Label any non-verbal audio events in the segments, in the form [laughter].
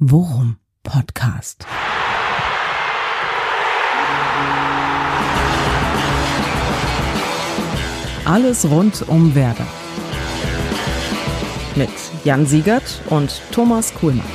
Worum Podcast. Alles rund um Werder. Mit Jan Siegert und Thomas Kuhlmann.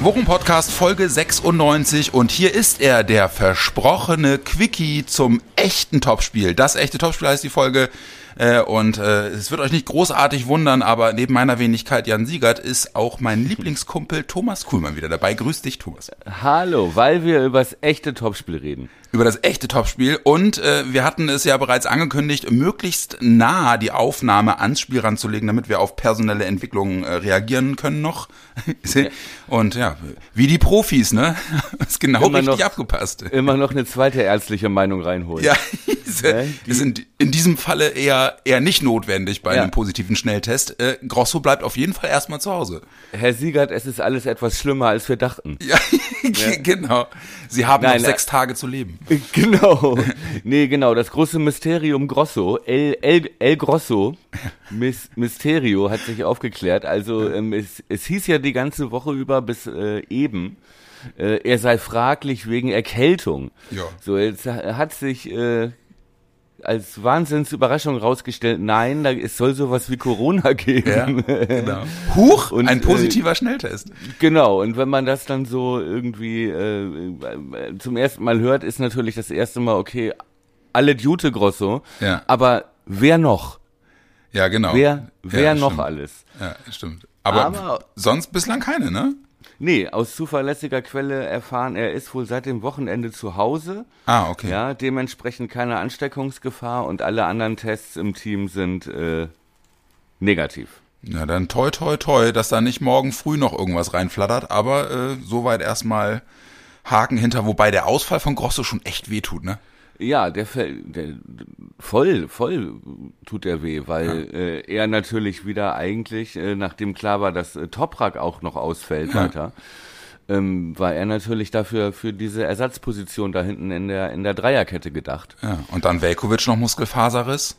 Wochen-Podcast Folge 96 und hier ist er, der versprochene Quickie zum echten Topspiel. Das echte Topspiel heißt die Folge äh, und äh, es wird euch nicht großartig wundern, aber neben meiner Wenigkeit Jan Siegert ist auch mein Lieblingskumpel Thomas Kuhlmann wieder dabei. Grüß dich, Thomas. Hallo, weil wir über das echte Topspiel reden über das echte Topspiel. Und äh, wir hatten es ja bereits angekündigt, möglichst nah die Aufnahme ans Spiel ranzulegen, damit wir auf personelle Entwicklungen äh, reagieren können noch. [laughs] Und ja, wie die Profis, ne? [laughs] ist genau immer richtig noch, abgepasst. Immer noch eine zweite ärztliche Meinung reinholen. Ja, [laughs] ist, ja, ist in, in, diesem Falle eher, eher nicht notwendig bei ja. einem positiven Schnelltest. Äh, Grosso bleibt auf jeden Fall erstmal zu Hause. Herr Siegert, es ist alles etwas schlimmer, als wir dachten. Ja, [laughs] ja. [laughs] genau. Sie haben Nein, noch sechs Tage zu leben. [laughs] Genau. Nee, genau. Das große Mysterium Grosso, El, El, El Grosso, Mis, Mysterio hat sich aufgeklärt. Also ähm, es, es hieß ja die ganze Woche über bis äh, eben, äh, er sei fraglich wegen Erkältung. Ja. So, jetzt hat sich äh, als Wahnsinnsüberraschung rausgestellt, nein, da, es soll sowas wie Corona [laughs] geben. Ja, genau. Huch, und, ein äh, positiver äh, Schnelltest. Genau, und wenn man das dann so irgendwie äh, äh, zum ersten Mal hört, ist natürlich das erste Mal, okay, alle Jute Grosso, ja. aber wer noch? Ja, genau. Wer, wer ja, noch stimmt. alles? Ja, stimmt. Aber, aber sonst bislang keine, ne? Nee, aus zuverlässiger Quelle erfahren, er ist wohl seit dem Wochenende zu Hause. Ah, okay. Ja, dementsprechend keine Ansteckungsgefahr und alle anderen Tests im Team sind äh, negativ. Ja, dann toi toi toi, dass da nicht morgen früh noch irgendwas reinflattert, aber äh, soweit erstmal Haken hinter, wobei der Ausfall von Grosso schon echt wehtut, ne? Ja, der, der voll, voll tut er weh, weil ja. äh, er natürlich wieder eigentlich, äh, nachdem klar war, dass äh, Toprak auch noch ausfällt ja. weiter, ähm, war er natürlich dafür für diese Ersatzposition da hinten in der in der Dreierkette gedacht. Ja, und dann Velkovic noch Muskelfaserriss.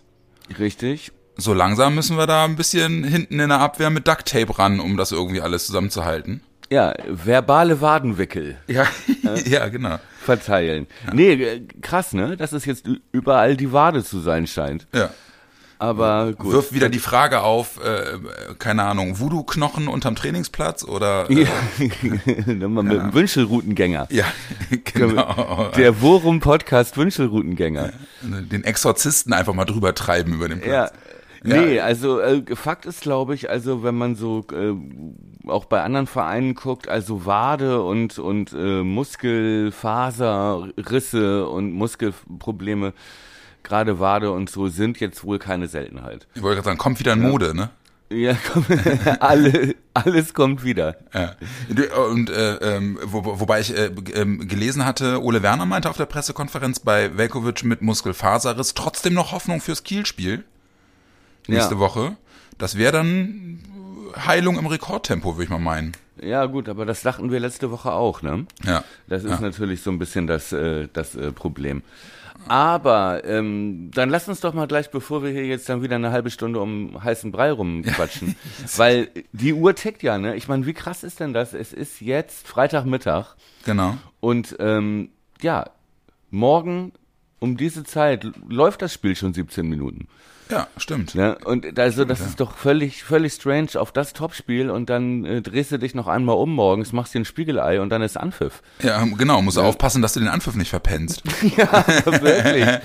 Richtig. So langsam müssen wir da ein bisschen hinten in der Abwehr mit Duct Tape ran, um das irgendwie alles zusammenzuhalten. Ja, verbale Wadenwickel. Ja, ja, [laughs] genau. Verteilen. Ja. Nee, krass, ne? Dass es jetzt überall die Wade zu sein scheint. Ja. Aber gut. Wirft wieder die Frage auf, äh, keine Ahnung, Voodoo-Knochen unterm Trainingsplatz oder? Äh, ja, [laughs] mal mit dem Wünschelroutengänger. Ja, [laughs] genau. Der Worum-Podcast Wünschelroutengänger. Den Exorzisten einfach mal drüber treiben über den Platz. Ja. Nee, also äh, Fakt ist, glaube ich, also wenn man so äh, auch bei anderen Vereinen guckt, also Wade und und äh, Muskelfaserrisse und Muskelprobleme, gerade Wade und so sind jetzt wohl keine Seltenheit. Ich wollte gerade sagen, kommt wieder in Mode, ne? Ja, komm, [laughs] alle, alles kommt wieder. Ja. Und äh, ähm, wo, wobei ich äh, ähm, gelesen hatte, Ole Werner meinte auf der Pressekonferenz bei Velkovic mit Muskelfaserriss trotzdem noch Hoffnung fürs Kielspiel nächste ja. Woche. Das wäre dann Heilung im Rekordtempo, würde ich mal meinen. Ja, gut, aber das dachten wir letzte Woche auch, ne? Ja. Das ist ja. natürlich so ein bisschen das, äh, das äh, Problem. Aber ähm, dann lass uns doch mal gleich, bevor wir hier jetzt dann wieder eine halbe Stunde um heißen Brei rumquatschen, [laughs] weil die Uhr tickt ja, ne? Ich meine, wie krass ist denn das? Es ist jetzt Freitagmittag. Genau. Und ähm, ja, morgen um diese Zeit läuft das Spiel schon 17 Minuten. Ja, stimmt. Ja, und also das ja. ist doch völlig, völlig strange auf das Topspiel und dann äh, drehst du dich noch einmal um morgens, machst dir ein Spiegelei und dann ist Anpfiff. Ja, genau, musst ja. aufpassen, dass du den Anpfiff nicht verpennst. [laughs] ja, wirklich. [laughs]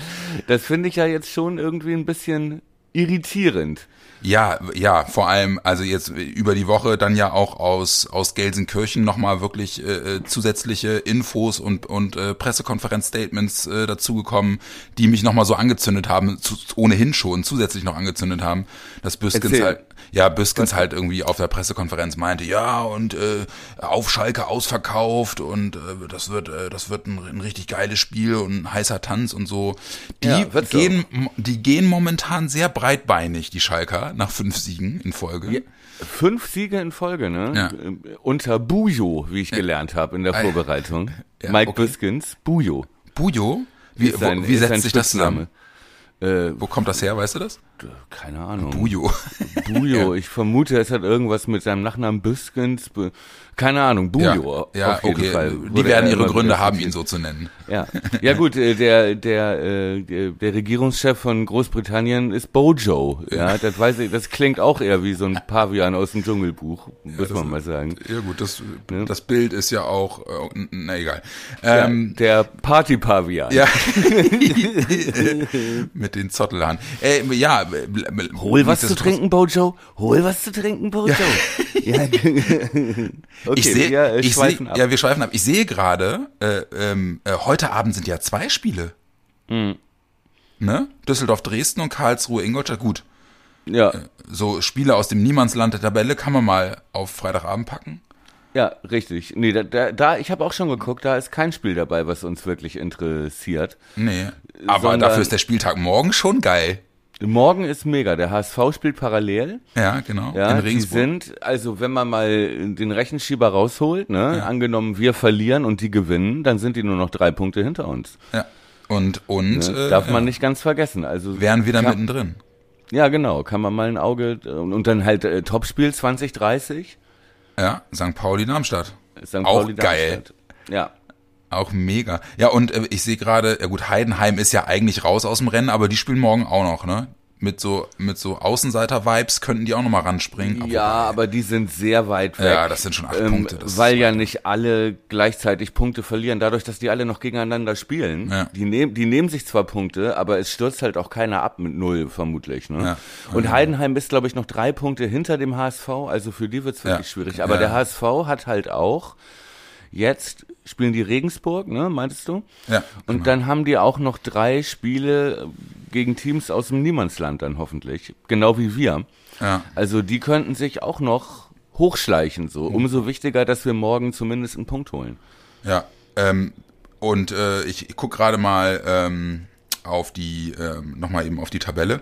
Das finde ich ja jetzt schon irgendwie ein bisschen irritierend. Ja, ja, vor allem, also jetzt über die Woche dann ja auch aus, aus Gelsenkirchen nochmal wirklich äh, äh, zusätzliche Infos und, und äh, Pressekonferenzstatements äh, dazugekommen, die mich nochmal so angezündet haben, zu, ohnehin schon zusätzlich noch angezündet haben, dass Büskens halt, ja, Büskens halt irgendwie auf der Pressekonferenz meinte, ja, und äh, auf Schalke ausverkauft und äh, das wird, äh, das wird ein, ein richtig geiles Spiel und ein heißer Tanz und so. Die ja, gehen, so. die gehen momentan sehr breitbeinig, die Schalker nach fünf Siegen in Folge. Ja, fünf Siege in Folge, ne? Ja. Unter Bujo, wie ich gelernt habe in der Vorbereitung. Mike okay. Biskins, Bujo. Bujo? Wie, sein, wie setzt sich das zusammen? Äh, Wo kommt das her, weißt du das? keine Ahnung. Bujo. Bujo. [laughs] Ich vermute, es hat irgendwas mit seinem Nachnamen Büskens. Keine Ahnung, Bujo. Ja, ja auf jeden okay. Fall. Die werden er ihre Gründe haben, ihn so zu nennen. Ja, ja gut, äh, der, der, äh, der, Regierungschef von Großbritannien ist Bojo. Ja, das weiß ich, das klingt auch eher wie so ein Pavian aus dem Dschungelbuch, muss man mal sagen. Ja gut, das, das Bild ist ja auch, äh, na egal. Ja, Ähm, der Party-Pavian. ja. [laughs] [laughs] Mit den Zottelhaaren. Äh, ja. Hol was zu trinken, Bojo. Hol was zu trinken, Bojo. [laughs] Ja. Okay, ich sehe, wir äh, ich ab. ja, wir schweifen ab. Ich sehe gerade, äh, ähm, äh, heute Abend sind ja zwei Spiele. Mhm. Ne? Düsseldorf, Dresden und Karlsruhe, Ingolstadt. Gut, ja, so Spiele aus dem Niemandsland der Tabelle kann man mal auf Freitagabend packen. ja, richtig. Nee, da, da, da ich habe auch schon geguckt, da ist kein Spiel dabei, was uns wirklich interessiert. Nee, aber Sondern- dafür ist der Spieltag morgen schon geil. Morgen ist mega. Der HSV spielt parallel. Ja, genau. Ja, in die Regensburg. sind, also wenn man mal den Rechenschieber rausholt, ne, angenommen wir verlieren und die gewinnen, dann sind die nur noch drei Punkte hinter uns. ja. Und, und, Ne? äh, Darf man ja. nicht ganz vergessen. Also wären wieder kann, mittendrin. Ja, genau, kann man mal ein Auge und, dann halt äh, Topspiel 2030. Ja, St. Pauli, Darmstadt. St. Auch Pauli, geil. Darmstadt. Ja. Auch mega. Ja, und äh, ich sehe gerade, ja gut, Heidenheim ist ja eigentlich raus aus dem Rennen, aber die spielen morgen auch noch, ne? Mit so, mit so Außenseiter-Vibes könnten die auch nochmal ranspringen. Ja, aber die sind sehr weit weg. Ja, das sind schon acht ähm, Punkte, weil ja nicht alle gleichzeitig Punkte verlieren, dadurch, dass die alle noch gegeneinander spielen. Ja. Die, nehmen, die nehmen sich zwar Punkte, aber es stürzt halt auch keiner ab mit null, vermutlich. Ne? Ja. Und Heidenheim ist, glaube ich, noch drei Punkte hinter dem HSV, also für die wird's wirklich Ja. schwierig. Aber Ja. der HSV hat halt auch, jetzt spielen die Regensburg, ne, meintest du? Ja, Und genau. dann haben die auch noch drei Spiele gegen Teams aus dem Niemandsland dann hoffentlich. Genau wie wir. Ja. Also die könnten sich auch noch hochschleichen so. Umso wichtiger, dass wir morgen zumindest einen Punkt holen. Ja, ähm, und äh, ich, ich gucke gerade mal ähm, auf die, ähm, nochmal eben auf die Tabelle.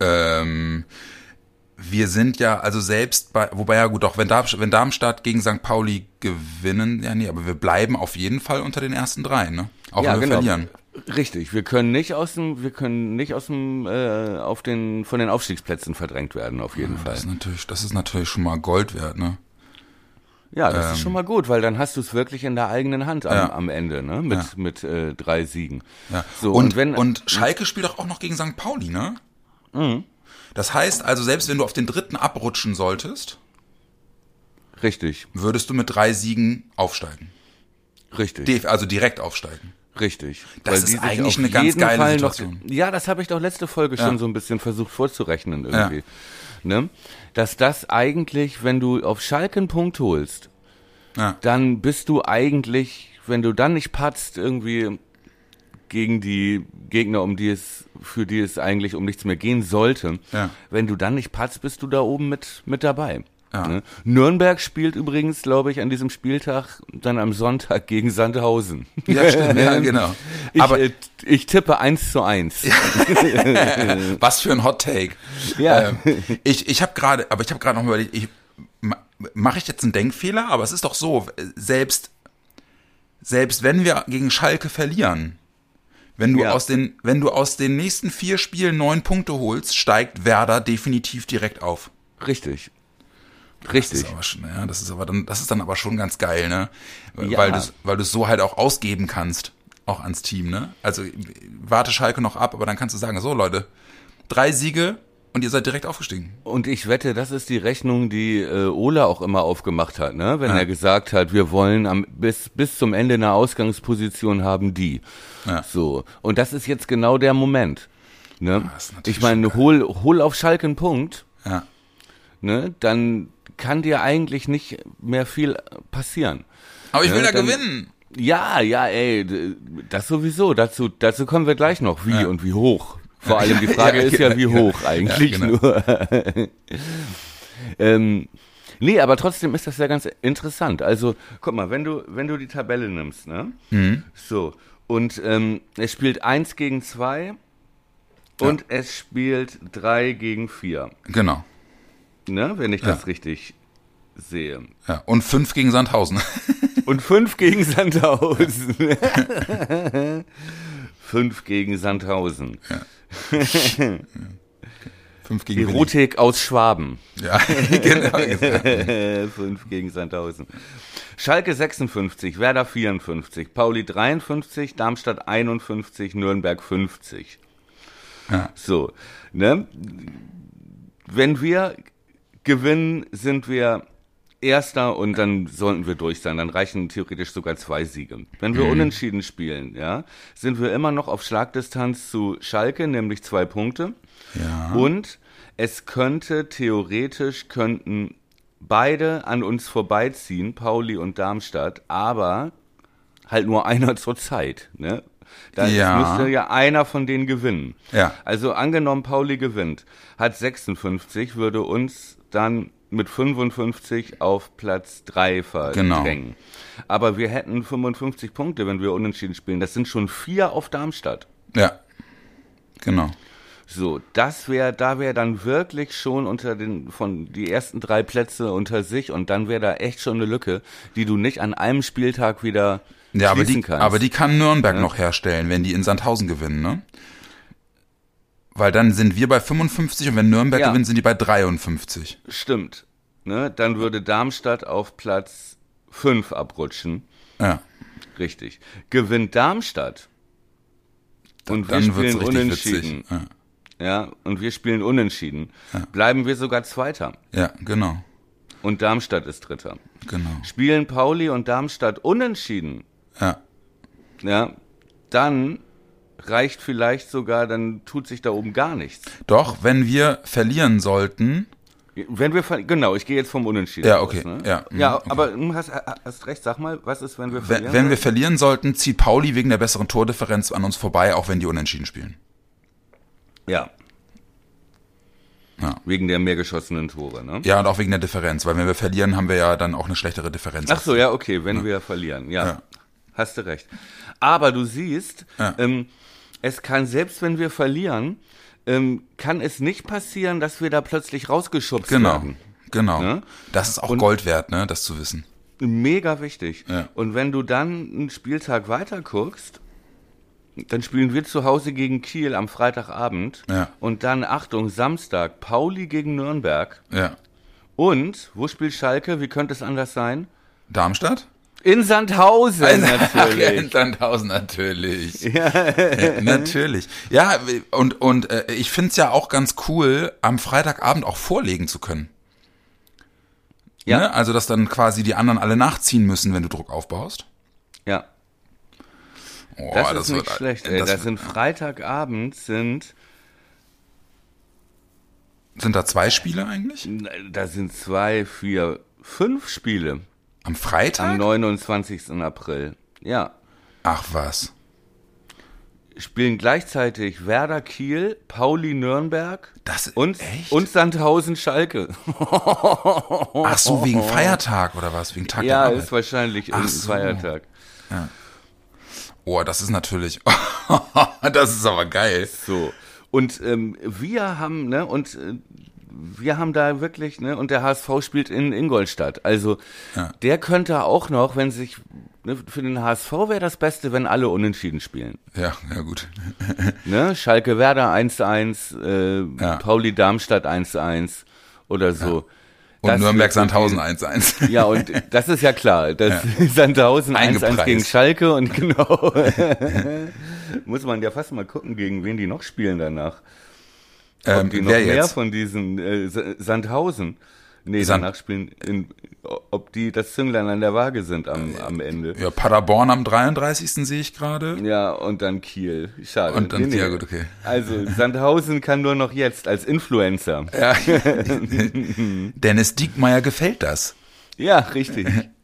Ähm, wir sind ja, also selbst bei, wobei ja gut, doch, wenn, Darm, wenn Darmstadt gegen St. Pauli gewinnen, ja nee, aber wir bleiben auf jeden Fall unter den ersten drei, ne? Auch wenn wir verlieren. Richtig, wir können nicht aus dem, wir können nicht aus dem, äh, auf den, von den Aufstiegsplätzen verdrängt werden, auf jeden Das Fall. ist natürlich, das ist natürlich schon mal Gold wert, ne? Ja, das ist schon mal gut, weil dann hast du es wirklich in der eigenen Hand am, Ähm. Ja. am Ende, ne? Mit, Ja. mit äh, drei Siegen. Ja. So, und, und wenn- und Schalke spielt doch auch noch gegen St. Pauli, ne? Das heißt also, selbst wenn du auf den dritten abrutschen solltest, Richtig, würdest du mit drei Siegen aufsteigen. richtig. Also direkt aufsteigen. Richtig. Das ist eigentlich eine ganz geile Fall Situation. Noch, ja, das habe ich doch letzte Folge Ja. schon so ein bisschen versucht vorzurechnen irgendwie. Ne? Dass das eigentlich, wenn du auf Schalke einen Punkt holst, Ja. dann bist du eigentlich, wenn du dann nicht patzt, irgendwie gegen die Gegner, um die es, für die es eigentlich um nichts mehr gehen sollte. Ja. Wenn du dann nicht patzt, bist du da oben mit, mit dabei. Ja. Ne? Nürnberg spielt übrigens, glaube ich, an diesem Spieltag dann am Sonntag gegen Sandhausen. Ja, stimmt, ja, [laughs] genau. Ich, Aber äh, ich tippe eins zu eins. [laughs] was für ein Hot Take. Ja. Ähm, ich ich habe gerade, aber ich habe gerade noch überlegt, ich, ma- mache ich jetzt einen Denkfehler? Aber es ist doch so, selbst, selbst wenn wir gegen Schalke verlieren, wenn du Ja. aus den, wenn du aus den nächsten vier Spielen neun Punkte holst, steigt Werder definitiv direkt auf. Richtig. Das Richtig. ist aber schon, ja, das ist aber dann, das ist dann aber schon ganz geil, ne? Ja. Weil du, weil du so halt auch ausgeben kannst, auch ans Team, ne? Also warte Schalke noch ab, aber dann kannst du sagen, so Leute, drei Siege und ihr seid direkt aufgestiegen. Und ich wette, das ist die Rechnung, die äh, Ola auch immer aufgemacht hat, ne? Wenn Ja. er gesagt hat, wir wollen am, bis, bis zum Ende eine Ausgangsposition haben, die. Ja. So. Und das ist jetzt genau der Moment. Ne? ist natürlich ich meine, hol, hol auf Schalke einen Punkt, Ja. ne? Dann kann dir eigentlich nicht mehr viel passieren. Aber ich will Ja, da dann- gewinnen. Ja, ja, ey, das sowieso. Dazu, dazu kommen wir gleich noch. Wie Ja. und wie hoch. Vor allem die [laughs] Frage Ja, ist ja, wie genau. hoch eigentlich Ja, genau. nur. [laughs] ähm, nee, aber trotzdem ist das ja ganz interessant. Also, guck mal, wenn du, wenn du die Tabelle nimmst, ne? Mhm. So. Und ähm, es spielt eins gegen zwei und es spielt drei gegen vier. Genau. Ne? Wenn ich Ja. das richtig sehe. Ja. Und fünf gegen Sandhausen. [laughs] Und fünf gegen Sandhausen. fünf gegen Sandhausen. [laughs] Fünf gegen Willi. Erotik aus Schwaben. Ja, [laughs] genau. [laughs] 5 gegen Sandhausen. Schalke 56, Werder 54, Pauli 53, Darmstadt 51, Nürnberg 50. Ja. So, ne? Wenn wir gewinnen, sind wir Erster und dann sollten wir durch sein. Dann reichen theoretisch sogar zwei Siege. Wenn wir unentschieden spielen, ja, sind wir immer noch auf Schlagdistanz zu Schalke, nämlich zwei Punkte. Ja. Und es könnte theoretisch könnten beide an uns vorbeiziehen, Pauli und Darmstadt, aber halt nur einer [laughs] zur Zeit. Ne? Da Ja. müsste ja einer von denen gewinnen. Ja. Also angenommen, Pauli gewinnt, hat 56, würde uns dann mit 55 auf Platz 3 verdrängen. Aber wir hätten 55 Punkte, wenn wir unentschieden spielen. Das sind schon vier auf Darmstadt. ja. Genau. So, das wäre, da wäre dann wirklich schon unter den, von die ersten drei Plätze unter sich und dann wäre da echt schon eine Lücke, die du nicht an einem Spieltag wieder Ja, aber die, kannst. aber die kann Nürnberg noch herstellen, wenn die in Sandhausen gewinnen, ne? Weil dann sind wir bei 55 und wenn Nürnberg Ja. gewinnt, sind die bei 53. Stimmt. Ne? Dann würde Darmstadt auf Platz 5 abrutschen. Ja. Richtig. Gewinnt Darmstadt und wir Dann wird's spielen richtig unentschieden. Ja. Ja, und wir spielen unentschieden. Bleiben wir sogar Zweiter. ja, genau. Und Darmstadt ist Dritter. Genau. Spielen Pauli und Darmstadt unentschieden. Ja. Ja, dann reicht vielleicht sogar, dann tut sich da oben gar nichts. Doch, wenn wir verlieren sollten, Wenn wir genau, ich gehe jetzt vom Unentschieden. Ja, aus, okay, ne? ja, mhm, ja, okay. aber du hast, hast recht. Sag mal, was ist, wenn wir wenn, verlieren? wenn wir verlieren sollten, zieht Pauli wegen der besseren Tordifferenz an uns vorbei, auch wenn die unentschieden spielen. ja. Ja. Wegen der mehr geschossenen Tore, ne? Ja, und auch wegen der Differenz, weil wenn wir verlieren, haben wir ja dann auch eine schlechtere Differenz. Ach so, ja, okay, wenn wir verlieren, ja. Ja. Hast du recht. Aber du siehst, Ja. ähm, es kann, selbst wenn wir verlieren, ähm, kann es nicht passieren, dass wir da plötzlich rausgeschubst Genau, werden. genau. Ne? Das ist auch Und- Gold wert, ne, das zu wissen. Mega wichtig. Ja. Und wenn du dann einen Spieltag weiter guckst, dann spielen wir zu Hause gegen Kiel am Freitagabend. Ja. Und dann, Achtung, Samstag, Pauli gegen Nürnberg. Ja. Und, wo spielt Schalke? Wie könnte es anders sein? Darmstadt? In Sandhausen Ja, in natürlich. Sandhausen natürlich. [laughs] Ja. natürlich. Ja, und, und äh, ich find's ja auch ganz cool, am Freitagabend auch vorlegen zu können. Ja. Ne? Also, dass dann quasi die anderen alle nachziehen müssen, wenn du Druck aufbaust. Ja, Oh, das, ist nicht wird- schlecht. Ey. Das, Das sind Freitagabend sind, sind da zwei Spiele eigentlich? da sind zwei, vier, fünf Spiele Am am Freitag? 29. April. Ja. Ach was. spielen gleichzeitig Werder Kiel, Pauli Nürnberg Das und, echt? und Sandhausen Schalke. Ach so, [laughs] wegen Feiertag oder was? Wegen Tag Ja, ist wahrscheinlich Ach so. Feiertag. Oh, das ist natürlich. [laughs] das ist aber geil. So. Und ähm, wir haben, ne, und äh, wir haben da wirklich, ne, und der HSV spielt in Ingolstadt. Also Ja. der könnte auch noch, wenn sich, ne, für den HSV wäre das Beste, wenn alle unentschieden spielen. Ja, ja gut. [laughs] Ne? Schalke Werder 1-1, äh, Ja. Pauli Darmstadt 1-1 oder so. Und Das Nürnberg Sandhausen [laughs] wirklich- 1-1. Ja, und das ist ja klar. Das [laughs] Sandhausen 1-1 Eingepreist. gegen Schalke und genau. Muss man ja fast mal gucken, gegen wen die noch spielen danach. Ob Ähm, die noch wer mehr jetzt? von diesen äh, Sandhausen. Nee, Sand- danach spielen, in, ob die das Zünglein an der Waage sind am, am Ende. Ja, Paderborn am 33. sehe ich gerade. Ja, und dann Kiel. Schade. Und dann- ja, gut, okay. Also, Sandhausen kann nur noch jetzt als Influencer. Ja. [laughs] Dennis Diekmeyer gefällt das. Ja, richtig. [laughs]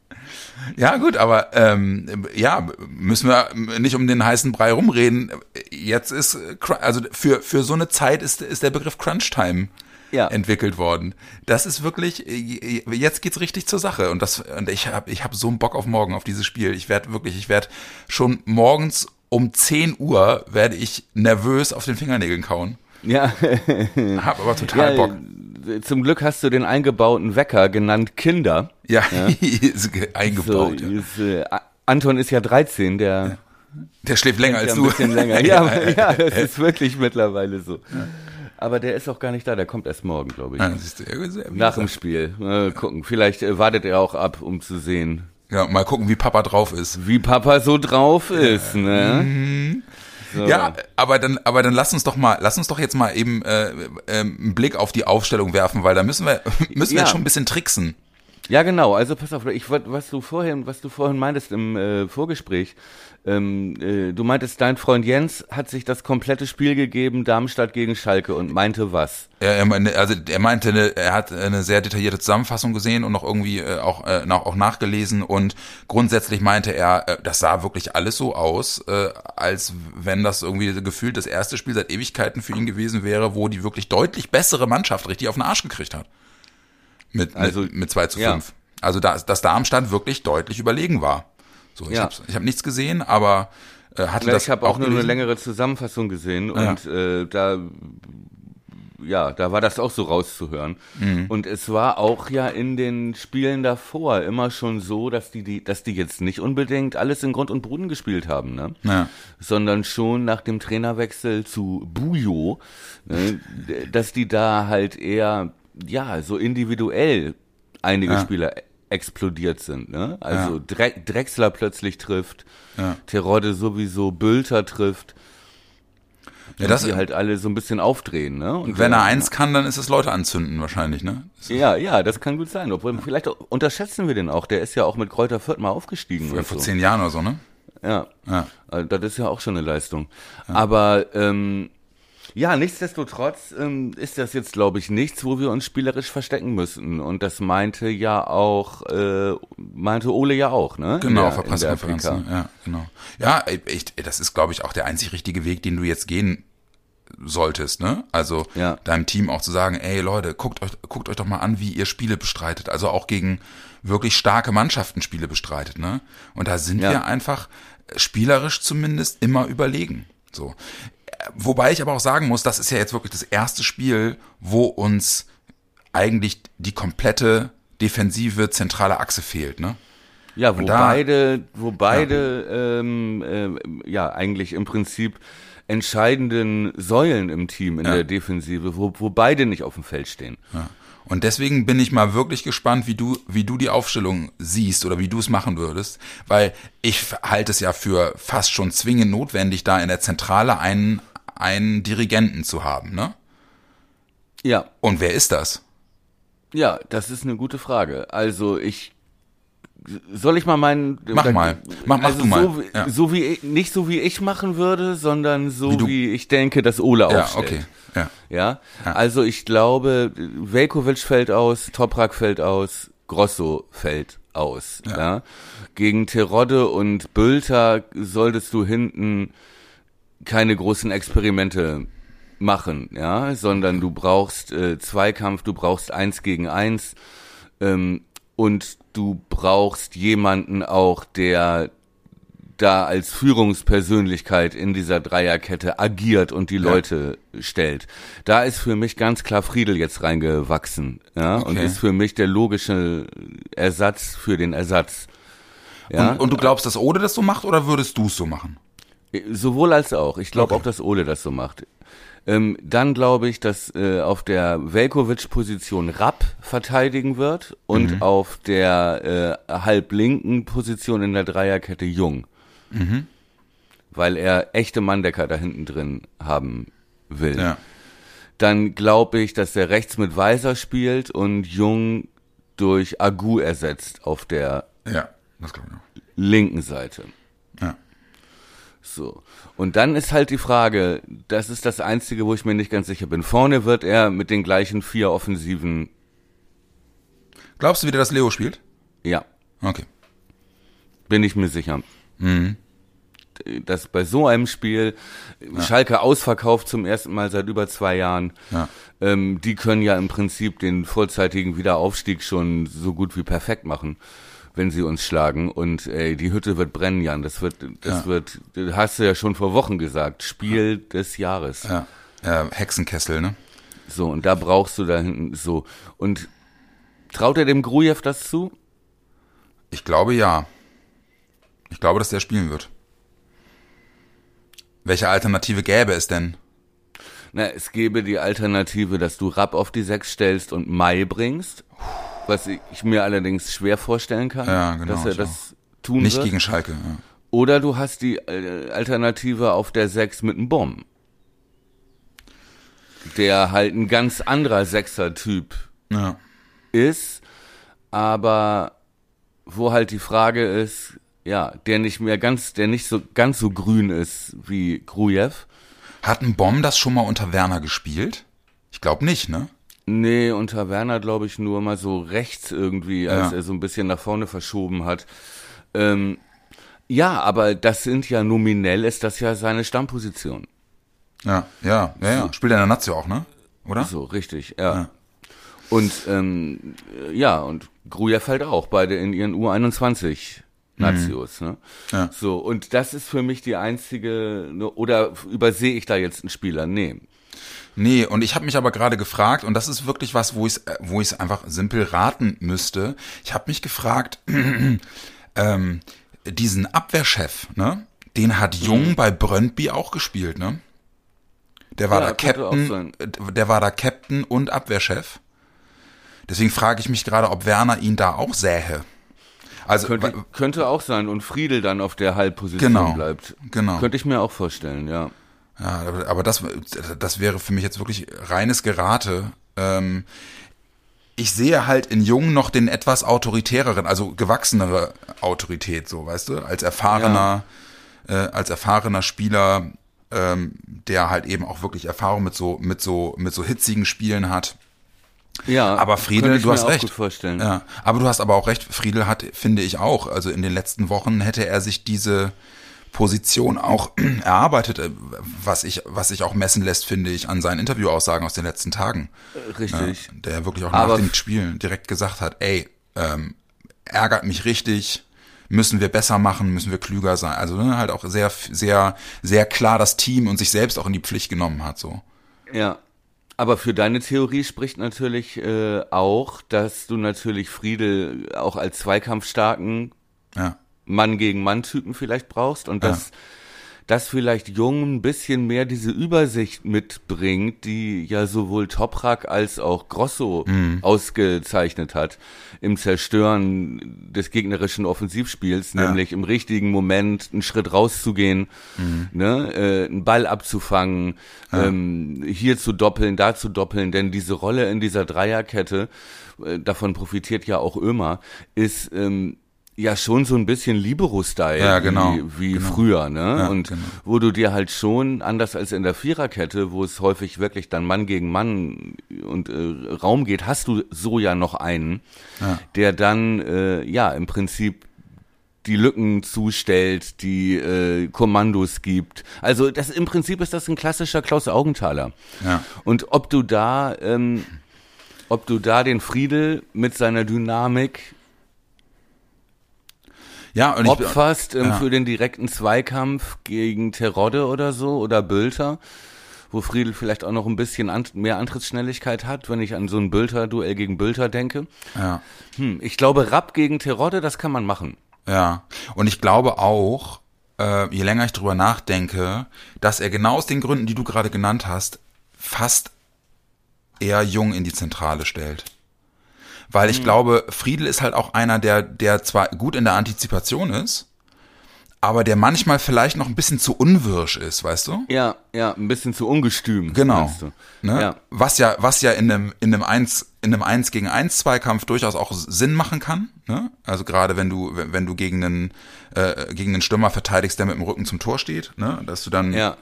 Ja, gut, aber ähm, ja, müssen wir nicht um den heißen Brei rumreden. Jetzt ist, also für, für so eine Zeit ist, ist der Begriff Crunch Time Ja. entwickelt worden. Das ist wirklich, jetzt geht's richtig zur Sache. Und das, und ich habe ich hab so einen Bock auf morgen, auf dieses Spiel. Ich werde wirklich, ich werde schon morgens um 10 Uhr werde ich nervös auf den Fingernägeln kauen. Ja. Hab aber total Bock. äh, Zum Glück hast du den eingebauten Wecker genannt Kinder. Ja, [laughs] ist ge- So, eingebaut. ja. ist, äh, Anton ist ja 13, der Der schläft länger ja, als ein du. länger. Ja, [laughs] ja, das ist wirklich mittlerweile so. Aber der ist auch gar nicht da, der kommt erst morgen, glaube ich. Ja, du, ja, Nach dem. Spiel. Mal gucken. Vielleicht äh, wartet er auch ab, um zu sehen, Ja, mal gucken, wie Papa drauf ist. wie Papa so drauf ist, ne? Mhm. So. Ja, aber dann, aber dann lass uns doch mal, lass uns doch jetzt mal eben äh, äh, einen Blick auf die Aufstellung werfen, weil da müssen wir, [laughs] müssen wir Ja. jetzt schon ein bisschen tricksen. Ja, genau. Also pass auf, ich was du vorhin, was du vorhin meintest im äh, Vorgespräch. Ähm, äh, du meintest, dein Freund Jens hat sich das komplette Spiel gegeben, Darmstadt gegen Schalke und meinte was? Er, er, meine- also er meinte, ne, er hat eine sehr detaillierte Zusammenfassung gesehen und noch irgendwie äh, auch, äh, nach, auch nachgelesen und grundsätzlich meinte er, äh, das sah wirklich alles so aus, äh, als wenn das irgendwie gefühlt das erste Spiel seit Ewigkeiten für ihn gewesen wäre, wo die wirklich deutlich bessere Mannschaft richtig auf den Arsch gekriegt hat. Mit, Also, mit, mit 2 zu ja. 5. Also da, dass Darmstadt wirklich deutlich überlegen war. So, ich Ja. habe ich hab nichts gesehen, aber äh, hatte das ich habe auch nur eine gelesen? längere Zusammenfassung gesehen Ja. und äh, da ja, da war das auch so rauszuhören. Mhm. Und es war auch ja in den Spielen davor immer schon so, dass die, die, dass die jetzt nicht unbedingt alles in Grund und Boden gespielt haben, ne? Ja. Sondern schon nach dem Trainerwechsel zu Bujo, ne, dass die da halt eher, ja, so individuell einige Ja. Spieler explodiert sind, ne? Also Ja. Dre Drexler plötzlich trifft, Ja. Terodde sowieso, Bülter trifft. Ja, das, die halt alle so ein bisschen aufdrehen, ne? Und wenn er eins kann, dann ist es Leute anzünden wahrscheinlich, ne? Ja, ja, das kann gut sein. Obwohl, vielleicht unterschätzen wir den auch. Der ist ja auch mit Kräuter Fürth mal aufgestiegen. Vor, vor so. zehn Jahren oder so, ne? Ja. Ja. Also, das ist ja auch schon eine Leistung. Aber ähm, ja, nichtsdestotrotz ähm, ist das jetzt, glaube ich, nichts, wo wir uns spielerisch verstecken müssen. Und das meinte ja auch, äh, meinte Ole ja auch, ne? Genau. PK. ne? Ja, genau. Ja, ich, das ist, glaube ich, auch der einzig richtige Weg, den du jetzt gehen solltest, ne? Also Ja. deinem Team auch zu sagen, ey Leute, guckt euch, guckt euch doch mal an, wie ihr Spiele bestreitet. Also auch gegen wirklich starke Mannschaften Spiele bestreitet, ne? Und da sind Ja. wir einfach spielerisch zumindest immer überlegen. So. Äh, Wobei ich aber auch sagen muss, das ist ja jetzt wirklich das erste Spiel, wo uns eigentlich die komplette defensive zentrale Achse fehlt, ne? Ja, wo da- beide, wo beide, ähm, ähm, ja, eigentlich im Prinzip entscheidenden Säulen im Team in Ja. der Defensive, wo, wo beide nicht auf dem Feld stehen. Ja. Und deswegen bin ich mal wirklich gespannt, wie du, wie du die Aufstellung siehst oder wie du es machen würdest, weil ich halte es ja für fast schon zwingend notwendig, da in der Zentrale einen, einen Dirigenten zu haben, ne? Ja, Und wer ist das? ja, das ist eine gute Frage. Also ich soll ich mal meinen Mach mal. Mach- mach also du mal. So, wie- Ja. so wie ich, nicht so wie ich machen würde, sondern so Wie wie, ich denke, dass Ole Ja, aufstellt. okay. Ja. Ja? also ich glaube, Velkovic fällt aus, Toprak fällt aus, Grosso fällt aus. Ja. Gegen Terodde und Bülter solltest du hinten keine großen Experimente machen, ja, sondern du brauchst äh, Zweikampf, du brauchst eins gegen eins ähm, und du brauchst jemanden auch, der da als Führungspersönlichkeit in dieser Dreierkette agiert und die Leute stellt. Da ist für mich ganz klar Friedel jetzt reingewachsen, ja, und Okay. ist für mich der logische Ersatz für den Ersatz. Ja, Und, und du glaubst, dass Ode das so macht oder würdest du es so machen? Sowohl als auch. Ich glaube Okay. auch, dass Ole das so macht. Ähm, dann glaube ich, dass äh, auf der Velkovic-Position Rapp verteidigen wird und Mhm. auf der äh, halblinken Position in der Dreierkette Jung. Mhm. Weil er echte Manndecker da hinten drin haben will. Ja. Dann glaube ich, dass er rechts mit Weiser spielt und Jung durch Agu ersetzt auf der Ja, linken Seite. Ja. So. Und dann ist halt die Frage, das ist das Einzige, wo ich mir nicht ganz sicher bin. Vorne wird er mit den gleichen vier Offensiven, Glaubst du wieder, dass Leo spielt? ja, Okay. bin ich mir sicher. Mhm. Dass bei so einem Spiel Schalke ausverkauft zum ersten Mal seit über zwei Jahren. Ja. Ähm, die können ja im Prinzip den vorzeitigen Wiederaufstieg schon so gut wie perfekt machen, wenn sie uns schlagen. Und ey, die Hütte wird brennen, Jan. Das wird, das Ja. wird, das hast du ja schon vor Wochen gesagt. Spiel des Jahres. Ja. ja. Hexenkessel, ne? So, und da brauchst du da hinten so. Und traut er dem Grujew das zu? Ich glaube ja. Ich glaube, dass der spielen wird. Welche Alternative gäbe es denn? Na, es gäbe die Alternative, dass du Rapp auf die Sechs stellst und Mai bringst, was ich mir allerdings schwer vorstellen kann, Ja, genau, dass er das tun Nicht wird. gegen Schalke. Ja. Oder du hast die äh, Alternative auf der Sechs mit einem Bomb. Der halt ein ganz anderer Sechser-Typ Ja. ist, aber wo halt die Frage ist, ja, der nicht mehr ganz, der nicht so ganz so grün ist wie Grujew. Hat ein Bomb das schon mal unter Werner gespielt? Ich glaube nicht, ne? Nee, unter Werner glaube ich nur mal so rechts irgendwie, als Ja. er so ein bisschen nach vorne verschoben hat. Ähm, ja, aber das sind ja nominell ist das ja seine Stammposition. Ja, ja, ja, ja. Spielt er in der Nazio auch, ne? Oder? So, richtig, ja. Ja. Und ähm, ja, und Gruja fällt auch, beide in ihren U21 Nazios. Ne? Ja. So, und das ist für mich die einzige, ne, oder übersehe ich da jetzt einen Spieler? Nee. Nee, und ich habe mich aber gerade gefragt, und das ist wirklich was, wo ich es wo einfach simpel raten müsste. Ich habe mich gefragt, [clears throat] ähm, diesen Abwehrchef, ne? Den hat Jung bei Brøndby auch gespielt, ne? Der war Ja, da Captain, äh, der war da Captain und Abwehrchef. Deswegen frage ich mich gerade, ob Werner ihn da auch sähe. Also Könnte, könnte auch sein und Friedel dann auf der Halbposition Genau, bleibt. genau. Könnte ich mir auch vorstellen, ja. Ja, aber- das, das wäre für mich jetzt wirklich reines Gerate. Ähm, ich sehe halt in Jung noch den etwas autoritäreren, also gewachsenere Autorität, so, weißt du, als erfahrener, äh, als erfahrener Spieler, ähm, der halt eben auch wirklich Erfahrung mit so, mit so, mit so hitzigen Spielen hat. Ja, Aber Friedel, du mir hast recht. Gut vorstellen. Ja, aber du hast aber auch recht, Friedel hat, finde ich auch, also in den letzten Wochen hätte er sich diese Position auch [clears throat] erarbeitet, äh, was ich, was sich auch messen lässt, finde ich, an seinen Interviewaussagen aus den letzten Tagen. Richtig. Ja, der wirklich auch Aber nach den f- Spielen direkt gesagt hat, ey, ähm, ärgert mich richtig, müssen wir besser machen, müssen wir klüger sein. Also ne, halt auch sehr, sehr, sehr klar das Team und sich selbst auch in die Pflicht genommen hat, so. Ja. Aber für deine Theorie spricht natürlich äh, auch, dass du natürlich Friedel auch als zweikampfstarken Ja. Mann gegen Mann Typen vielleicht brauchst und dass dass vielleicht Jung ein bisschen mehr diese Übersicht mitbringt, die ja sowohl Toprak als auch Grosso ausgezeichnet hat im Zerstören des gegnerischen Offensivspiels, nämlich im richtigen Moment einen Schritt rauszugehen, ne, äh, einen Ball abzufangen, ähm, hier zu doppeln, da zu doppeln, denn diese Rolle in dieser Dreierkette, äh, davon profitiert ja auch Ömer, ist ähm, ja schon so ein bisschen Libero-Style, Ja, genau, wie, wie genau. früher, ne? Ja, und genau. wo du dir halt schon, anders als in der Viererkette, wo es häufig wirklich dann Mann gegen Mann und äh, Raum geht, hast du so ja noch einen, Ja. der dann, äh, ja, im Prinzip die Lücken zustellt, die äh, Kommandos gibt. Also das im Prinzip ist das ein klassischer Klaus Augenthaler. Ja. Und ob du da, ähm, ob du da den Friedel mit seiner Dynamik Ja, und opferst ähm, ja. für den direkten Zweikampf gegen Terodde oder so oder Bülter, wo Friedel vielleicht auch noch ein bisschen an, mehr Antrittsschnelligkeit hat, wenn ich an so ein Bülter-Duell gegen Bülter denke. ja. Hm, ich glaube, Rapp gegen Terodde, das kann man machen. Ja, und ich glaube auch, äh, je länger ich drüber nachdenke, dass er genau aus den Gründen, die du gerade genannt hast, fast eher Jung in die Zentrale stellt. Weil ich glaube, Friedel ist halt auch einer, der, der zwar gut in der Antizipation ist, aber der manchmal vielleicht noch ein bisschen zu unwirsch ist, weißt du? Ja, ja, ein bisschen zu ungestüm. Genau. Ne? Ja. Was ja, was ja in einem, in einem eins, in einem eins gegen eins Zweikampf durchaus auch Sinn machen kann. Ne? Also gerade wenn du, wenn wenn du gegen einen, äh, gegen einen Stürmer verteidigst, der mit dem Rücken zum Tor steht, ne? dass du dann Ja.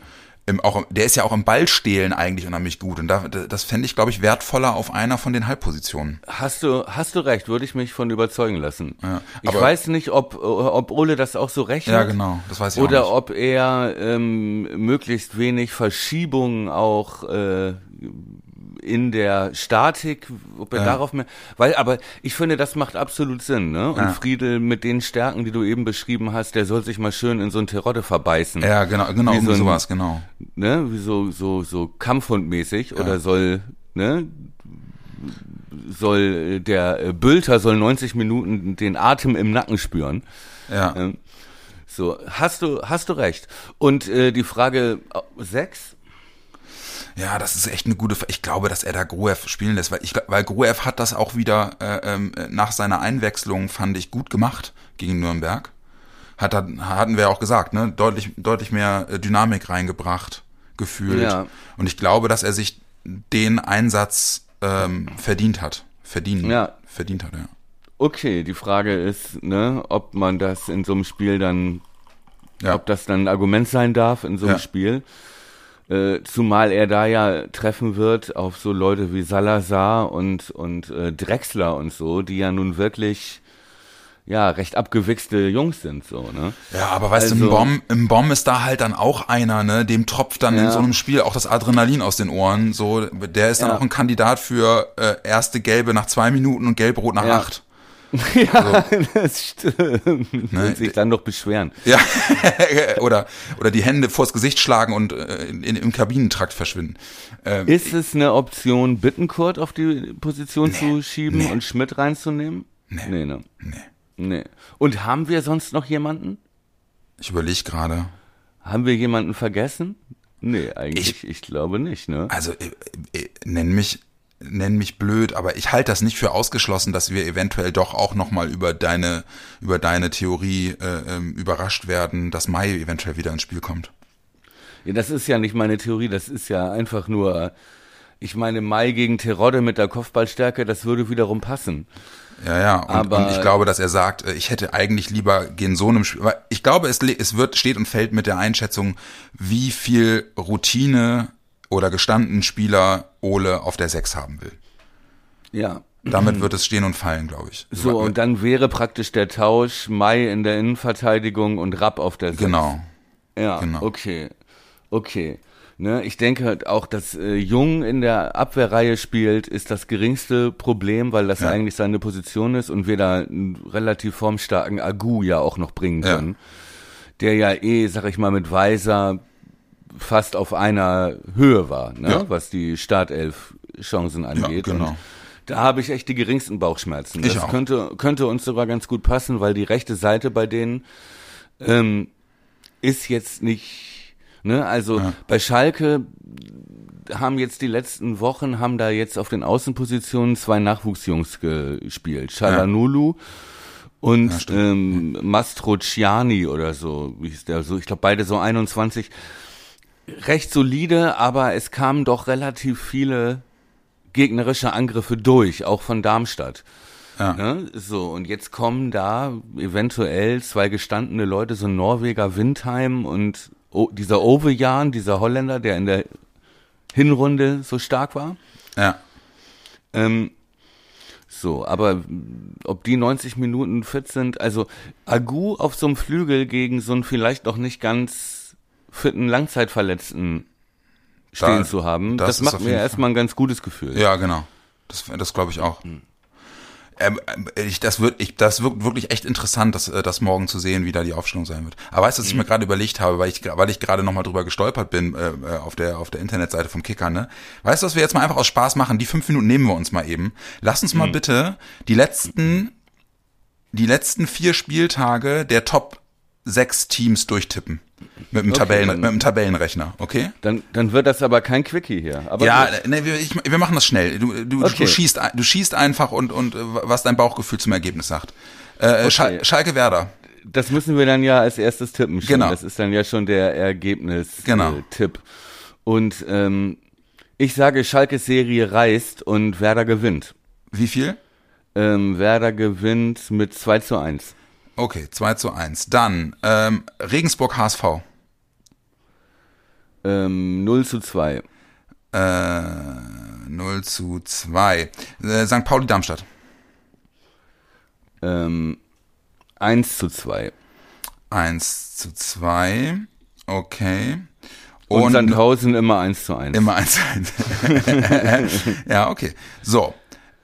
Im, auch, im- der ist ja auch im Ballstehlen eigentlich unheimlich gut. Und da, das fände ich, glaube ich, wertvoller auf einer von den Halbpositionen. Hast du, hast du recht, würde ich mich von überzeugen lassen. Ja, ich weiß nicht, ob, ob Ole das auch so rechnet. Ja, genau. Das weiß ich Oder ob er ähm, möglichst wenig Verschiebungen auch äh, in der Statik, ob er Ja. darauf mehr, weil, aber ich finde, das macht absolut Sinn, ne? Und Ja. Friedel mit den Stärken, die du eben beschrieben hast, der soll sich mal schön in so ein Terodde verbeißen. Ja, genau, genau, Wie so ein- sowas, genau. ne? Wie so, so, so Kampfhundmäßig oder soll, ne? Soll äh, der äh, Bülter soll 90 Minuten den Atem im Nacken spüren. Ja. Ähm, So, hast du, hast du recht. Und äh, die Frage äh, sechs? Ja, das ist echt eine gute. F ich glaube, dass er da Gruev spielen lässt, weil ich, weil Gruev hat das auch wieder äh, ähm, nach seiner Einwechslung fand ich gut gemacht gegen Nürnberg. Hat dann hatten wir auch gesagt, ne, deutlich deutlich mehr äh, Dynamik reingebracht, gefühlt. Ja. Und ich glaube, dass er sich den Einsatz ähm, verdient hat, verdienen, Ja. verdient hat, ja. Okay, die Frage ist, ne, ob man das in so einem Spiel dann, Ja. ob das dann ein Argument sein darf in so einem Ja. Spiel. Äh, zumal er da ja treffen wird auf so Leute wie Salazar und, und äh, Drexler und so, die ja nun wirklich ja recht abgewichste Jungs sind, so, ne? Ja, aber weißt du, Also- im Bomb, im Bomb ist da halt dann auch einer, ne, dem tropft dann in Ja. so einem Spiel auch das Adrenalin aus den Ohren, so, der ist dann Ja. auch ein Kandidat für äh, erste Gelbe nach zwei Minuten und Gelb-Rot nach Ja. acht. [laughs] Ja, das stimmt. Ne, Und sich dann doch beschweren. Ja, [laughs] oder, oder die Hände vors Gesicht schlagen und äh, in, im Kabinentrakt verschwinden. Ähm, Ist es eine Option, Bittenkurt auf die Position zu schieben nee. und Schmidt reinzunehmen? Nee. Nee, ne? nee, Nee. Und haben wir sonst noch jemanden? ich überlege gerade. Haben wir jemanden vergessen? Nee, eigentlich, ich, glaube nicht, ne? Also, äh, äh, nenn mich, nenn mich blöd, aber ich halte das nicht für ausgeschlossen, dass wir eventuell doch auch nochmal über deine, über deine Theorie äh, ähm, überrascht werden, dass Mai eventuell wieder ins Spiel kommt. Ja, das ist ja nicht meine Theorie, das ist ja einfach nur, ich meine, Mai gegen Terodde mit der Kopfballstärke, das würde wiederum passen. Ja, ja, und, Aber- und ich glaube, dass er sagt, äh, ich hätte eigentlich lieber gegen so einem Spiel, weil ich glaube, es, es wird, steht und fällt mit der Einschätzung, wie viel Routine oder gestandenen Spieler Ole auf der 6 haben will. Ja. Damit [clears throat] wird es stehen und fallen, glaube ich. So, und dann wäre praktisch der Tausch Mai in der Innenverteidigung und Rapp auf der Sechs. Genau. Ja, Genau. okay. Okay. Ne, ich denke halt auch, dass äh, Jung in der Abwehrreihe spielt, ist das geringste Problem, weil das Ja. eigentlich seine Position ist und wir da einen relativ formstarken Agu ja auch noch bringen Ja. können. Der ja eh, sag ich mal, mit Weiser fast auf einer Höhe war, ne, Ja. was die Startelf-Chancen angeht. genau. Und da habe ich echt die geringsten Bauchschmerzen. Ich das auch. könnte, könnte uns sogar ganz gut passen, weil die rechte Seite bei denen ähm, ist jetzt nicht, ne, also Ja. bei Schalke haben jetzt die letzten Wochen, haben da jetzt auf den Außenpositionen zwei Nachwuchsjungs gespielt. Chalanulu und Ja, ähm, Mastrociani oder so, wie hieß der so, ich glaube beide so 21. Recht solide, aber es kamen doch relativ viele gegnerische Angriffe durch, auch von Darmstadt. Ja. Ne? So, und jetzt kommen da eventuell zwei gestandene Leute, so ein Norweger Windheim und o dieser Ovejan, dieser Holländer, der in der Hinrunde so stark war. Ja. Ähm, so, aber ob die 90 Minuten fit sind, also Agu auf so einem Flügel gegen so einen vielleicht noch nicht ganz fitten Langzeitverletzten stehen Da- zu haben, das das, macht mir erstmal ein ganz gutes Gefühl. Ja, genau. Das, das glaube ich auch. Ähm, ähm, ich, das wird, ich, das wird wirklich echt interessant, das, äh, das morgen zu sehen, wie da die Aufstellung sein wird. Aber weißt du, was ich mir gerade überlegt habe, weil ich, weil ich gerade nochmal drüber gestolpert bin äh, äh, auf der auf der Internetseite vom Kicker, ne? Weißt du, was wir jetzt mal einfach aus Spaß machen? Die fünf Minuten nehmen wir uns mal eben. Lass uns mal bitte die letzten die letzten vier Spieltage der Top sechs Teams durchtippen mit dem Okay, Tabellen mit dem Tabellenrechner, okay? Dann, dann wird das aber kein Quickie hier. Aber Ja, gut. ne, wir, ich, wir machen das schnell. Du, du, du, Okay. schießt, ein- du schießt einfach und, und äh, was dein Bauchgefühl zum Ergebnis sagt. Äh, Schal Schalke Werder. das müssen wir dann ja als erstes tippen. Schon. Genau. Das ist dann ja schon der Ergebnis-Tipp. Genau. Äh, und ähm, ich sage, Schalkes Serie reißt und Werder gewinnt. Wie viel? Ähm, Werder gewinnt mit 2 zu 1. Okay, 2 zu 1. Dann ähm, Regensburg HSV. Ähm, 0 zu 2. Äh, 0 zu 2. Äh, St. Pauli Darmstadt. Ähm, 1 zu 2. 1 zu 2. Okay. Und, Und, Sandhausen immer 1 zu 1. immer 1 zu 1. [laughs] ja, okay. So.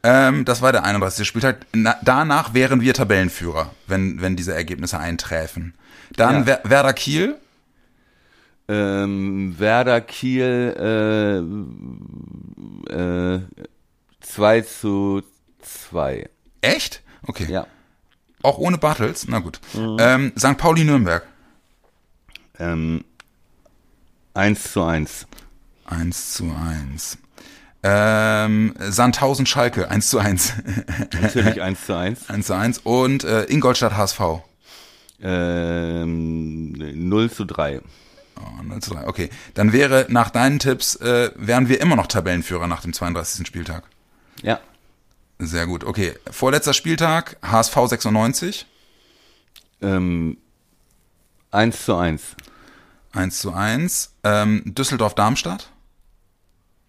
Ähm, das war der 31. Spieltag. Na, danach wären wir Tabellenführer, wenn, wenn diese Ergebnisse einträfen. Dann Ja. Wer Werder Kiel. Ähm, Werder Kiel äh, äh, 2 zu 2. Echt? Okay. Ja. Auch ohne Bartels? Na gut. Ähm, St. Pauli Nürnberg. Ähm, 1 zu 1. 1 zu 1. Ähm, Sandhausen Schalke, 1 zu 1. Natürlich [laughs] 1 zu 1. 1 zu 1. Und äh, Ingolstadt HSV. Ähm, 0 zu 3. Oh, 0 zu 3. Okay. Dann wäre nach deinen Tipps, äh, wären wir immer noch Tabellenführer nach dem 32. Spieltag. Ja. Sehr gut. Okay. Vorletzter Spieltag, HSV 96. Ähm, 1 zu 1. 1 zu 1. Ähm, Düsseldorf-Darmstadt.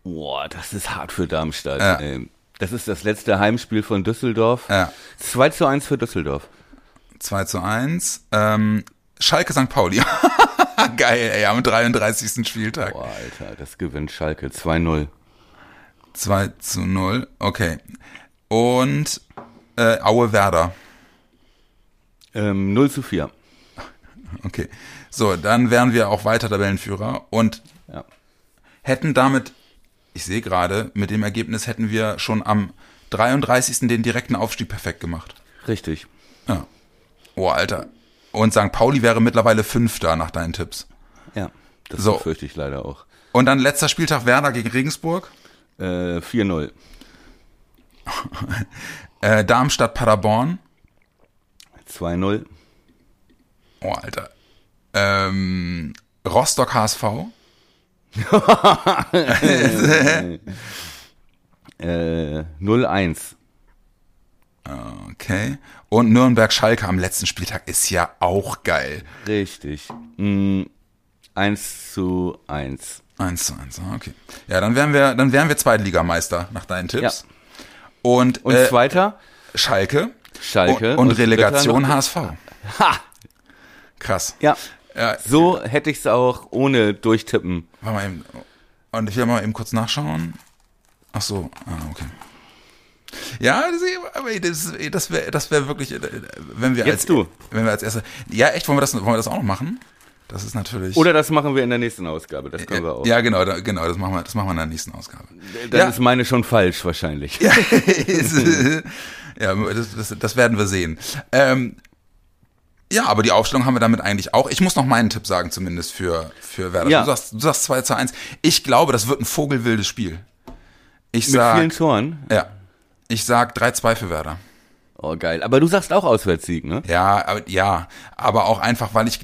Boah, das ist hart für Darmstadt. Ja. Das ist das letzte Heimspiel von Düsseldorf. Ja. 2 zu 1 für Düsseldorf. 2 zu 1. Ähm, Schalke St. Pauli. [laughs] Geil, ey, am 33. Spieltag. Boah, Alter, das gewinnt Schalke 2-0. 2 zu 0. Okay. Und äh, Aue Werder. Ähm, 0 zu 4. Okay. So, dann wären wir auch weiter Tabellenführer und Ja. hätten damit, ich sehe gerade, mit dem Ergebnis hätten wir schon am 33. den direkten Aufstieg perfekt gemacht. Richtig. Ja. Oh, Alter. Und St. Pauli wäre mittlerweile Fünfter nach deinen Tipps. Ja. Das So. befürchte ich leider auch. Und dann letzter Spieltag Werder gegen Regensburg. Äh, 4-0. [laughs] Äh, Darmstadt Paderborn. 2-0. Oh, Alter. Ähm, Rostock HSV. [laughs] Äh, 0-1. Okay. Und Nürnberg Schalke am letzten Spieltag ist ja auch geil. Richtig. Mm, 1 zu 1. 1 zu 1, ah, okay. Ja, dann wären wir, dann wären wir Zweitligameister nach deinen Tipps. Und, Und äh, zweiter? Schalke. Schalke. Und, und, Und Relegation HSV. Ha! Krass. Ja. Ja, So hätte ich es auch ohne durchtippen. warte mal eben. Und ich will mal eben kurz nachschauen. Ach so, ah, okay. Ja, das, das wäre das wär wirklich, äh, wenn wir Jetzt als, du. wenn wir als erste, ja, echt, wollen wir das, wollen wir das auch noch machen? Das ist natürlich. Oder das machen wir in der nächsten Ausgabe. Das können wir auch. Ja, genau, da, genau, das machen wir, das machen wir in der nächsten Ausgabe. Dann ja. ist meine schon falsch wahrscheinlich. ja, [laughs] das, das, das werden wir sehen. Ähm, ja, aber die Aufstellung haben wir damit eigentlich auch. Ich muss noch meinen Tipp sagen, zumindest für, für Werder. Ja. Du, sagst, du sagst 2 zu 1. Ich glaube, das wird ein vogelwildes Spiel. Ich Mit vielen sag, Toren. ja, ich sag 3-2 für Werder. Oh, geil. Aber du sagst auch Auswärtssieg, ne? Ja, aber, ja, aber auch einfach, weil ich,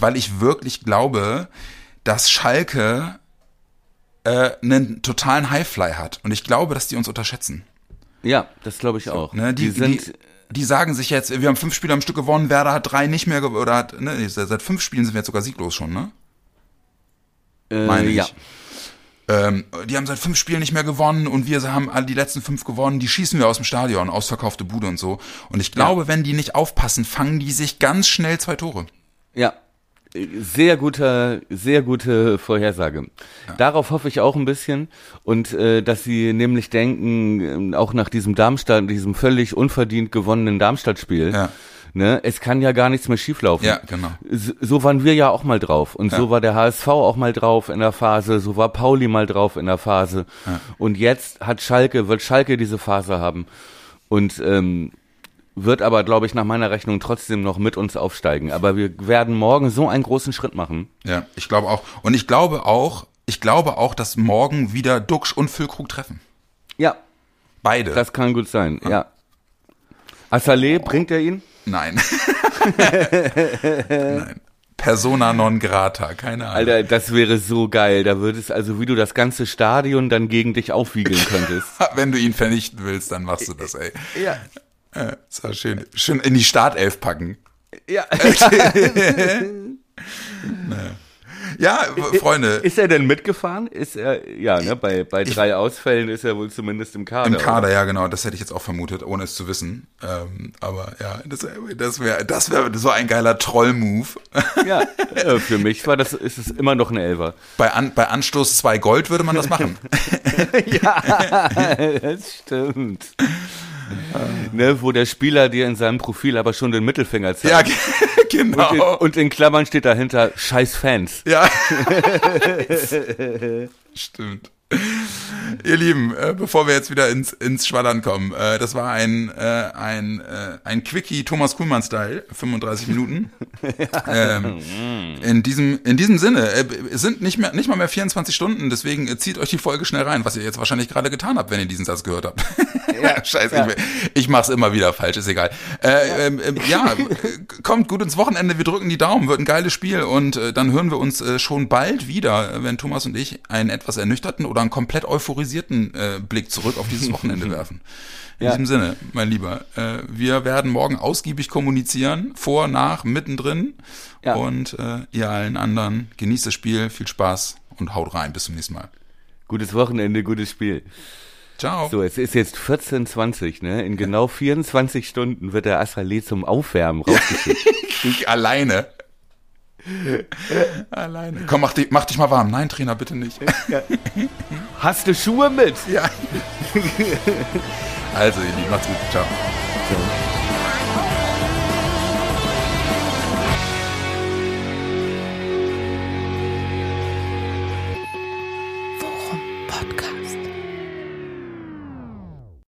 weil ich wirklich glaube, dass Schalke äh, einen totalen Highfly hat. Und ich glaube, dass die uns unterschätzen. Ja, das glaube ich auch. Ne, die, die sind, die, die sagen sich jetzt, wir haben fünf Spiele am Stück gewonnen, Werder hat drei nicht mehr gewonnen, oder hat, ne, seit fünf Spielen sind wir jetzt sogar sieglos schon, ne? äh, meine ich. ja. Ähm, die haben seit fünf Spielen nicht mehr gewonnen und wir haben alle die letzten fünf gewonnen, die schießen wir aus dem Stadion, ausverkaufte Bude und so. Und ich glaube, wenn die nicht aufpassen, fangen die sich ganz schnell zwei Tore. Ja. Sehr guter, sehr gute Vorhersage. Darauf hoffe ich auch ein bisschen und äh, dass sie nämlich denken, äh, auch nach diesem Darmstadt, diesem völlig unverdient gewonnenen Darmstadt-Spiel, Ja. ne, es kann ja gar nichts mehr schieflaufen. Ja, genau. So, so waren wir ja auch mal drauf und Ja. so war der HSV auch mal drauf in der Phase, so war Pauli mal drauf in der Phase und jetzt hat Schalke, wird Schalke diese Phase haben und ähm, wird aber, glaube ich, nach meiner Rechnung trotzdem noch mit uns aufsteigen. Aber wir werden morgen so einen großen Schritt machen. Ja, ich glaube auch. Und ich glaube auch, ich glaube auch, dass morgen wieder Duxch und Füllkrug treffen. Ja, Beide. das kann gut sein. Ja. Assalé, bringt er ihn? Nein. [laughs] Nein. Persona non grata, keine Ahnung. Alter, das wäre so geil. Da würdest also, wie du das ganze Stadion dann gegen dich aufwiegeln könntest. [laughs] Wenn du ihn vernichten willst, dann machst du das, ey. ja. Äh, Das war schön. Schön in die Startelf packen. Ja. [laughs] Ja, Freunde, Ist er denn mitgefahren? Ist er, ja, ne, bei, bei drei Ausfällen ist er wohl zumindest im Kader. im Kader, ja genau, das hätte ich jetzt auch vermutet, ohne es zu wissen. Ähm, aber ja, das, das wäre das wäre so ein geiler Troll-Move. Oder? [laughs] Ja, äh, für mich war das, ist es immer noch ein Elfer. Bei, An, bei Anstoß 2 Gold würde man das machen. [laughs] ja, das stimmt. [laughs] ne, wo der Spieler dir in seinem Profil aber schon den Mittelfinger zeigt. ja, ge- [laughs] genau. Und, in, und in Klammern steht dahinter Scheiß Fans. Ja. [laughs] Stimmt. [laughs] Ihr Lieben, äh, bevor wir jetzt wieder ins, ins Schwaddern kommen, äh, das war ein, äh, ein, äh, ein Quickie Thomas Kuhlmann-Style, 35 Minuten. [laughs] ähm, in, diesem, in diesem Sinne, äh, es sind nicht, mehr, nicht mal mehr 24 Stunden, deswegen äh, zieht euch die Folge schnell rein, was ihr jetzt wahrscheinlich gerade getan habt, wenn ihr diesen Satz gehört habt. Ja, [laughs] Scheiße, ja. ich, ich mach's immer wieder falsch, ist egal. Äh, ähm, ähm, ja, kommt gut ins Wochenende, wir drücken die Daumen, wird ein geiles Spiel und äh, dann hören wir uns äh, schon bald wieder, wenn Thomas und ich einen etwas ernüchterten oder einen komplett euphorisierten äh, Blick zurück auf dieses Wochenende [laughs] werfen. In ja. diesem Sinne, mein Lieber, äh, wir werden morgen ausgiebig kommunizieren, vor, nach, mittendrin. Ja. Und äh, ihr allen anderen, genießt das Spiel, viel Spaß und haut rein. Bis zum nächsten Mal. Gutes Wochenende, gutes Spiel. Ciao. So, es ist jetzt 14.20, ne? In genau 24 Stunden wird der Assalé zum Aufwärmen rausgeschickt. [laughs] Alleine. [laughs] Alleine. Komm, mach dich, mach dich mal warm. Nein, Trainer, bitte nicht. Ja. Hast du Schuhe mit? Ja. [laughs] Also, ihr Lieben, macht's gut. Ciao. Ciao.